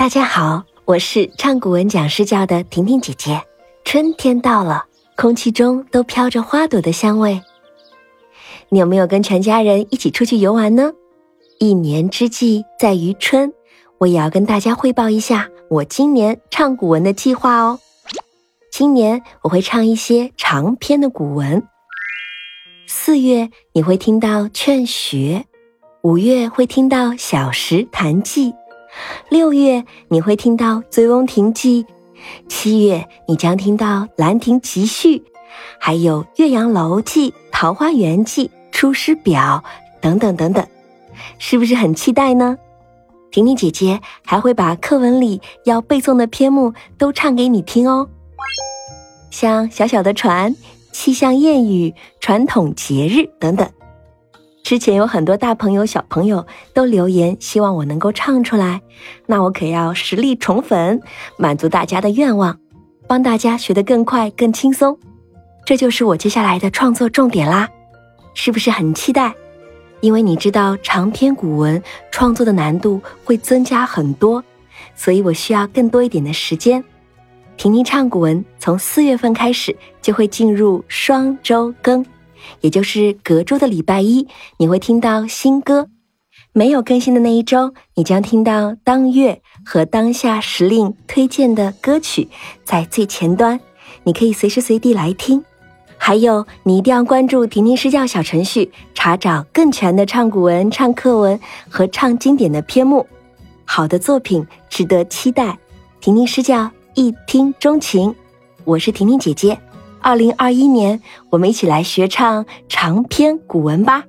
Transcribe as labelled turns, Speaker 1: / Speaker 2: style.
Speaker 1: 大家好，我是唱古文讲诗教的婷婷姐姐。春天到了，空气中都飘着花朵的香味。你有没有跟全家人一起出去游玩呢？一年之计在于春，我也要跟大家汇报一下我今年唱古文的计划哦。今年我会唱一些长篇的古文。四月你会听到《劝学》，五月会听到《小石潭记》。六月你会听到《醉翁亭记》，七月你将听到《兰亭集序》，还有《岳阳楼记》《桃花源记》《出师表》等等等等，是不是很期待呢？婷婷姐姐还会把课文里要背诵的篇目都唱给你听哦，像《小小的船》《气象谚语》《传统节日》等等。之前有很多大朋友、小朋友都留言，希望我能够唱出来，那我可要实力宠粉，满足大家的愿望，帮大家学得更快、更轻松。这就是我接下来的创作重点啦，是不是很期待？因为你知道长篇古文创作的难度会增加很多，所以我需要更多一点的时间。婷婷唱古文从四月份开始就会进入双周更。也就是隔周的礼拜一，你会听到新歌；没有更新的那一周，你将听到当月和当下时令推荐的歌曲在最前端，你可以随时随地来听。还有，你一定要关注“婷婷诗教”小程序，查找更全的唱古文、唱课文和唱经典的篇目。好的作品值得期待，婷婷诗教一听钟情。我是婷婷姐姐。二零二一年，我们一起来学唱长篇古文吧。